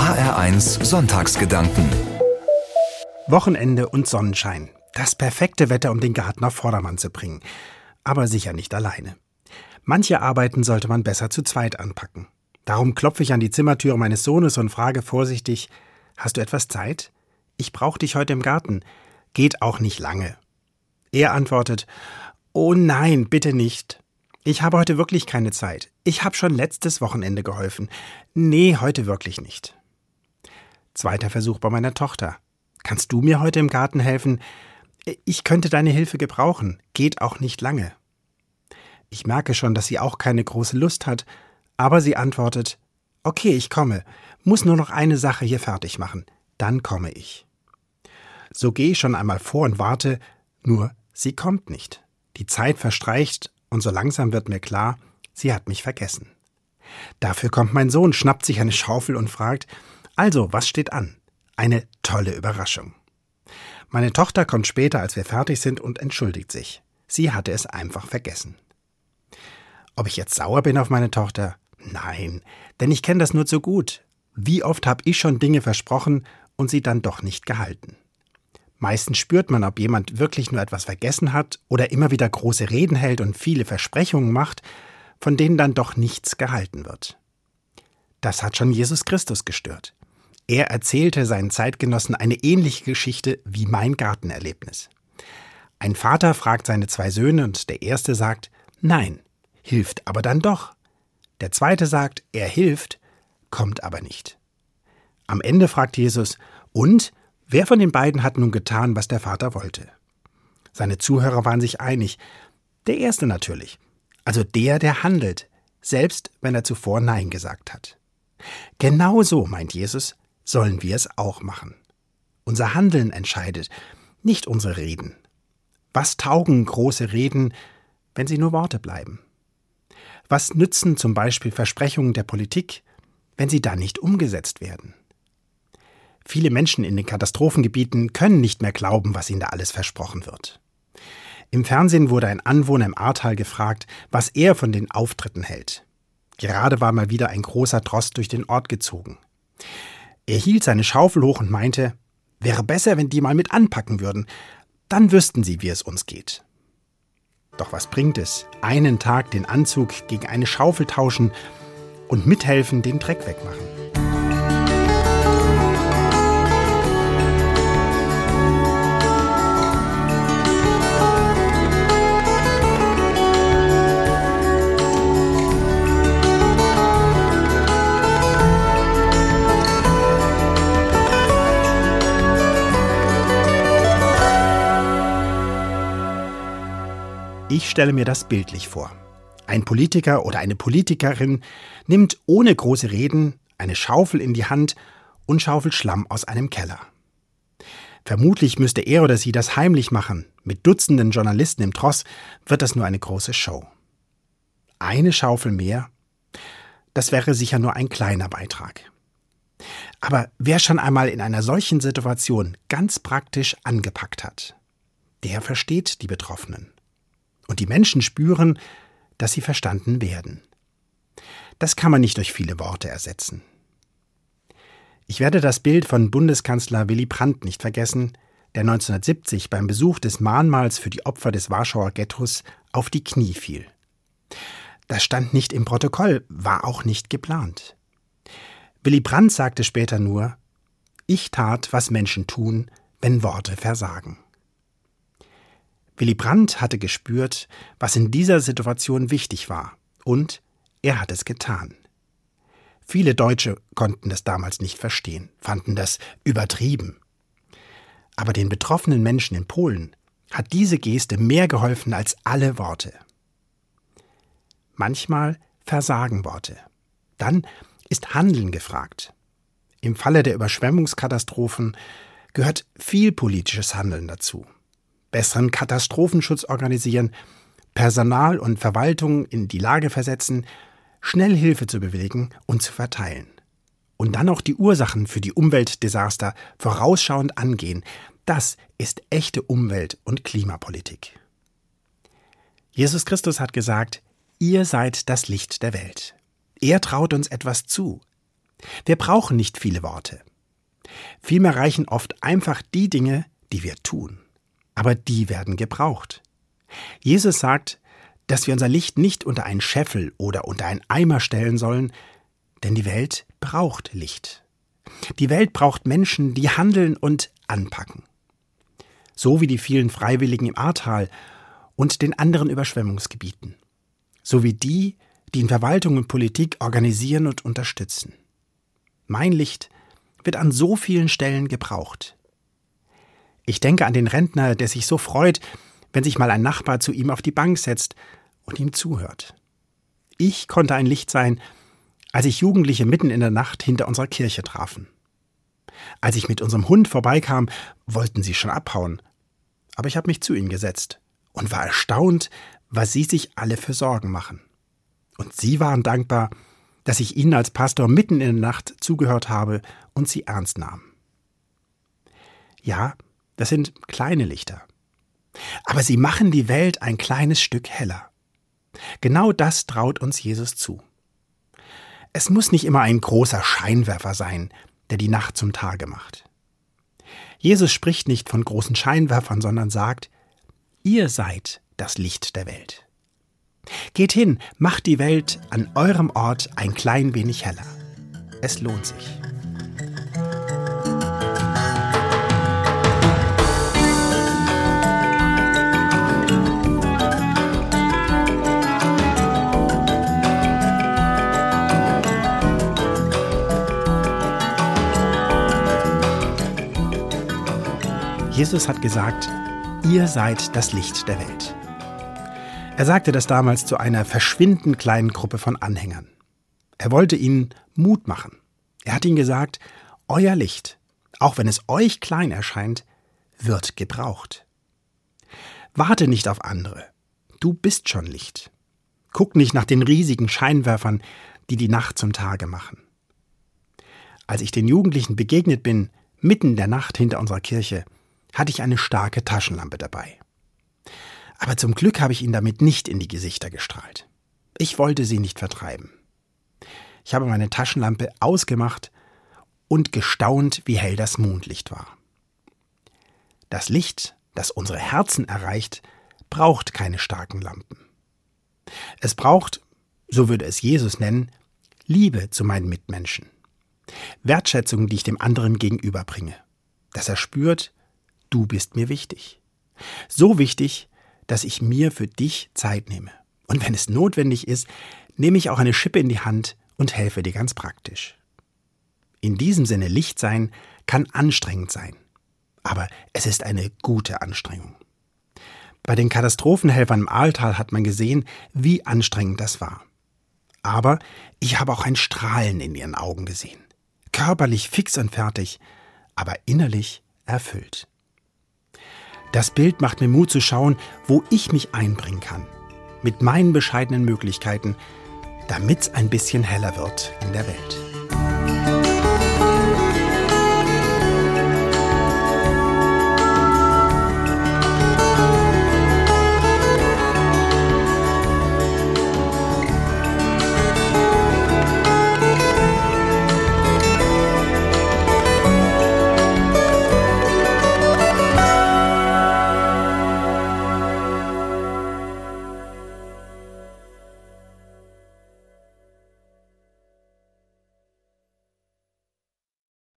HR1 Sonntagsgedanken. Wochenende und Sonnenschein. Das perfekte Wetter, um den Garten auf Vordermann zu bringen. Aber sicher nicht alleine. Manche Arbeiten sollte man besser zu zweit anpacken. Darum klopfe ich an die Zimmertür meines Sohnes und frage vorsichtig: Hast du etwas Zeit? Ich brauche dich heute im Garten. Geht auch nicht lange. Er antwortet: Oh nein, bitte nicht. Ich habe heute wirklich keine Zeit. Ich habe schon letztes Wochenende geholfen. Nee, heute wirklich nicht. Zweiter Versuch bei meiner Tochter. Kannst du mir heute im Garten helfen? Ich könnte deine Hilfe gebrauchen. Geht auch nicht lange. Ich merke schon, dass sie auch keine große Lust hat, aber sie antwortet, Okay, ich komme, muss nur noch eine Sache hier fertig machen, dann komme ich. So gehe ich schon einmal vor und warte, nur sie kommt nicht. Die Zeit verstreicht und so langsam wird mir klar, sie hat mich vergessen. Dafür kommt mein Sohn, schnappt sich eine Schaufel und fragt, also, was steht an? Eine tolle Überraschung. Meine Tochter kommt später, als wir fertig sind, und entschuldigt sich. Sie hatte es einfach vergessen. Ob ich jetzt sauer bin auf meine Tochter? Nein, denn ich kenne das nur zu gut. Wie oft habe ich schon Dinge versprochen und sie dann doch nicht gehalten? Meistens spürt man, ob jemand wirklich nur etwas vergessen hat oder immer wieder große Reden hält und viele Versprechungen macht, von denen dann doch nichts gehalten wird. Das hat schon Jesus Christus gestört. Er erzählte seinen Zeitgenossen eine ähnliche Geschichte wie mein Gartenerlebnis. Ein Vater fragt seine zwei Söhne und der erste sagt, nein, hilft aber dann doch. Der zweite sagt, er hilft, kommt aber nicht. Am Ende fragt Jesus, und Wer von den beiden hat nun getan, was der Vater wollte? Seine Zuhörer waren sich einig. Der erste natürlich. Also der, der handelt, selbst wenn er zuvor Nein gesagt hat. Genau so, meint Jesus, sollen wir es auch machen. Unser Handeln entscheidet, nicht unsere Reden. Was taugen große Reden, wenn sie nur Worte bleiben? Was nützen zum Beispiel Versprechungen der Politik, wenn sie dann nicht umgesetzt werden? Viele Menschen in den Katastrophengebieten können nicht mehr glauben, was ihnen da alles versprochen wird. Im Fernsehen wurde ein Anwohner im Ahrtal gefragt, was er von den Auftritten hält. Gerade war mal wieder ein großer Drost durch den Ort gezogen. Er hielt seine Schaufel hoch und meinte, wäre besser, wenn die mal mit anpacken würden, dann wüssten sie, wie es uns geht. Doch was bringt es, einen Tag den Anzug gegen eine Schaufel tauschen und mithelfen, den Dreck wegmachen? Ich stelle mir das bildlich vor. Ein Politiker oder eine Politikerin nimmt ohne große Reden eine Schaufel in die Hand und schaufelt Schlamm aus einem Keller. Vermutlich müsste er oder sie das heimlich machen. Mit Dutzenden Journalisten im Tross wird das nur eine große Show. Eine Schaufel mehr? Das wäre sicher nur ein kleiner Beitrag. Aber wer schon einmal in einer solchen Situation ganz praktisch angepackt hat, der versteht die Betroffenen und die Menschen spüren, dass sie verstanden werden. Das kann man nicht durch viele Worte ersetzen. Ich werde das Bild von Bundeskanzler Willy Brandt nicht vergessen, der 1970 beim Besuch des Mahnmals für die Opfer des Warschauer Ghettos auf die Knie fiel. Das stand nicht im Protokoll, war auch nicht geplant. Willy Brandt sagte später nur, ich tat, was Menschen tun, wenn Worte versagen. Willy Brandt hatte gespürt, was in dieser Situation wichtig war, und er hat es getan. Viele Deutsche konnten das damals nicht verstehen, fanden das übertrieben. Aber den betroffenen Menschen in Polen hat diese Geste mehr geholfen als alle Worte. Manchmal versagen Worte. Dann ist Handeln gefragt. Im Falle der Überschwemmungskatastrophen gehört viel politisches Handeln dazu besseren Katastrophenschutz organisieren, Personal und Verwaltung in die Lage versetzen, schnell Hilfe zu bewilligen und zu verteilen. Und dann auch die Ursachen für die Umweltdesaster vorausschauend angehen. Das ist echte Umwelt- und Klimapolitik. Jesus Christus hat gesagt, ihr seid das Licht der Welt. Er traut uns etwas zu. Wir brauchen nicht viele Worte. Vielmehr reichen oft einfach die Dinge, die wir tun. Aber die werden gebraucht. Jesus sagt, dass wir unser Licht nicht unter einen Scheffel oder unter einen Eimer stellen sollen, denn die Welt braucht Licht. Die Welt braucht Menschen, die handeln und anpacken. So wie die vielen Freiwilligen im Ahrtal und den anderen Überschwemmungsgebieten. So wie die, die in Verwaltung und Politik organisieren und unterstützen. Mein Licht wird an so vielen Stellen gebraucht. Ich denke an den Rentner, der sich so freut, wenn sich mal ein Nachbar zu ihm auf die Bank setzt und ihm zuhört. Ich konnte ein Licht sein, als ich Jugendliche mitten in der Nacht hinter unserer Kirche trafen. Als ich mit unserem Hund vorbeikam, wollten sie schon abhauen. Aber ich habe mich zu ihnen gesetzt und war erstaunt, was sie sich alle für Sorgen machen. Und sie waren dankbar, dass ich ihnen als Pastor mitten in der Nacht zugehört habe und sie ernst nahm. Ja, das sind kleine Lichter. Aber sie machen die Welt ein kleines Stück heller. Genau das traut uns Jesus zu. Es muss nicht immer ein großer Scheinwerfer sein, der die Nacht zum Tage macht. Jesus spricht nicht von großen Scheinwerfern, sondern sagt, ihr seid das Licht der Welt. Geht hin, macht die Welt an eurem Ort ein klein wenig heller. Es lohnt sich. Jesus hat gesagt, ihr seid das Licht der Welt. Er sagte das damals zu einer verschwindend kleinen Gruppe von Anhängern. Er wollte ihnen Mut machen. Er hat ihnen gesagt, euer Licht, auch wenn es euch klein erscheint, wird gebraucht. Warte nicht auf andere. Du bist schon Licht. Guck nicht nach den riesigen Scheinwerfern, die die Nacht zum Tage machen. Als ich den Jugendlichen begegnet bin, mitten in der Nacht hinter unserer Kirche, hatte ich eine starke Taschenlampe dabei. Aber zum Glück habe ich ihn damit nicht in die Gesichter gestrahlt. Ich wollte sie nicht vertreiben. Ich habe meine Taschenlampe ausgemacht und gestaunt, wie hell das Mondlicht war. Das Licht, das unsere Herzen erreicht, braucht keine starken Lampen. Es braucht, so würde es Jesus nennen, Liebe zu meinen Mitmenschen. Wertschätzung, die ich dem anderen gegenüberbringe. Dass er spürt, du bist mir wichtig. So wichtig, dass ich mir für dich Zeit nehme. Und wenn es notwendig ist, nehme ich auch eine Schippe in die Hand und helfe dir ganz praktisch. In diesem Sinne Licht sein kann anstrengend sein. Aber es ist eine gute Anstrengung. Bei den Katastrophenhelfern im Aaltal hat man gesehen, wie anstrengend das war. Aber ich habe auch ein Strahlen in ihren Augen gesehen. Körperlich fix und fertig, aber innerlich erfüllt. Das Bild macht mir Mut zu schauen, wo ich mich einbringen kann. Mit meinen bescheidenen Möglichkeiten, damit es ein bisschen heller wird in der Welt.